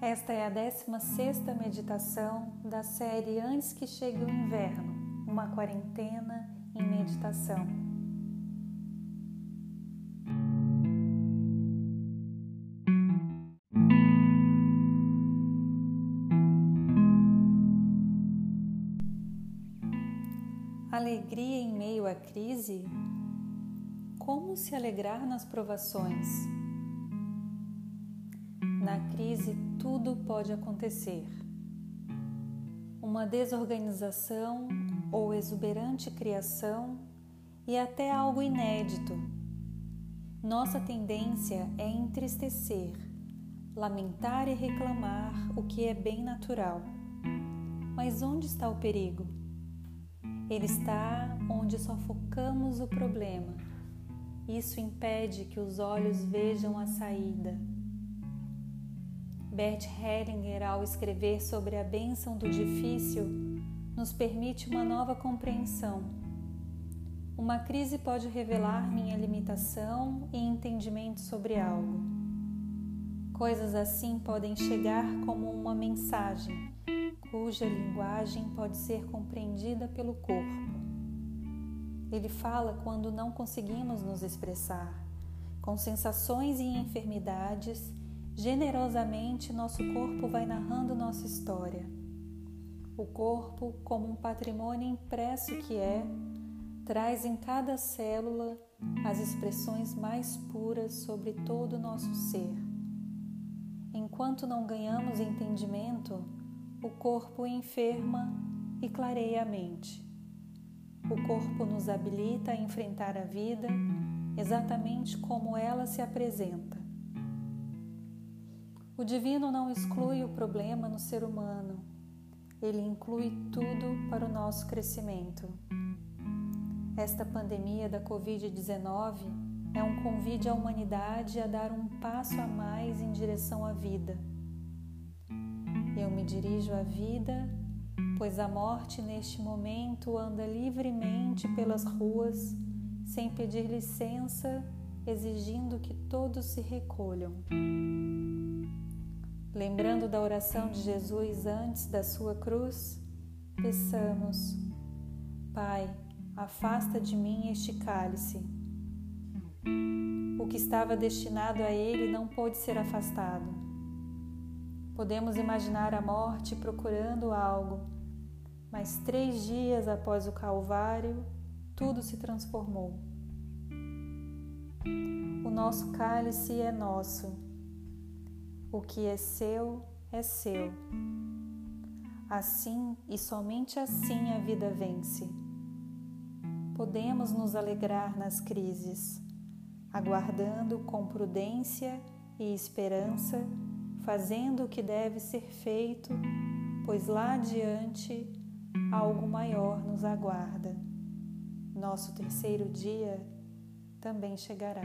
Esta é a 16 meditação da série Antes que Chegue o Inverno, uma quarentena em meditação. Alegria em meio à crise? Como se alegrar nas provações? Na crise, tudo pode acontecer. Uma desorganização ou exuberante criação e até algo inédito. Nossa tendência é entristecer, lamentar e reclamar o que é bem natural. Mas onde está o perigo? Ele está onde só focamos o problema. Isso impede que os olhos vejam a saída Bert Hellinger, ao escrever sobre a bênção do difícil, nos permite uma nova compreensão. Uma crise pode revelar minha limitação e entendimento sobre algo. Coisas assim podem chegar como uma mensagem, cuja linguagem pode ser compreendida pelo corpo. Ele fala quando não conseguimos nos expressar, com sensações e enfermidades Generosamente, nosso corpo vai narrando nossa história. O corpo, como um patrimônio impresso que é, traz em cada célula as expressões mais puras sobre todo o nosso ser. Enquanto não ganhamos entendimento, o corpo enferma e clareia a mente. O corpo nos habilita a enfrentar a vida exatamente como ela se apresenta. O divino não exclui o problema no ser humano, ele inclui tudo para o nosso crescimento. Esta pandemia da Covid-19 é um convite à humanidade a dar um passo a mais em direção à vida. Eu me dirijo à vida, pois a morte neste momento anda livremente pelas ruas, sem pedir licença, exigindo que todos se recolham. Lembrando da oração de Jesus antes da sua cruz, peçamos: Pai, afasta de mim este cálice. O que estava destinado a ele não pôde ser afastado. Podemos imaginar a morte procurando algo, mas três dias após o Calvário, tudo se transformou. O nosso cálice é nosso o que é seu é seu. Assim e somente assim a vida vence. Podemos nos alegrar nas crises, aguardando com prudência e esperança, fazendo o que deve ser feito, pois lá adiante algo maior nos aguarda. Nosso terceiro dia também chegará.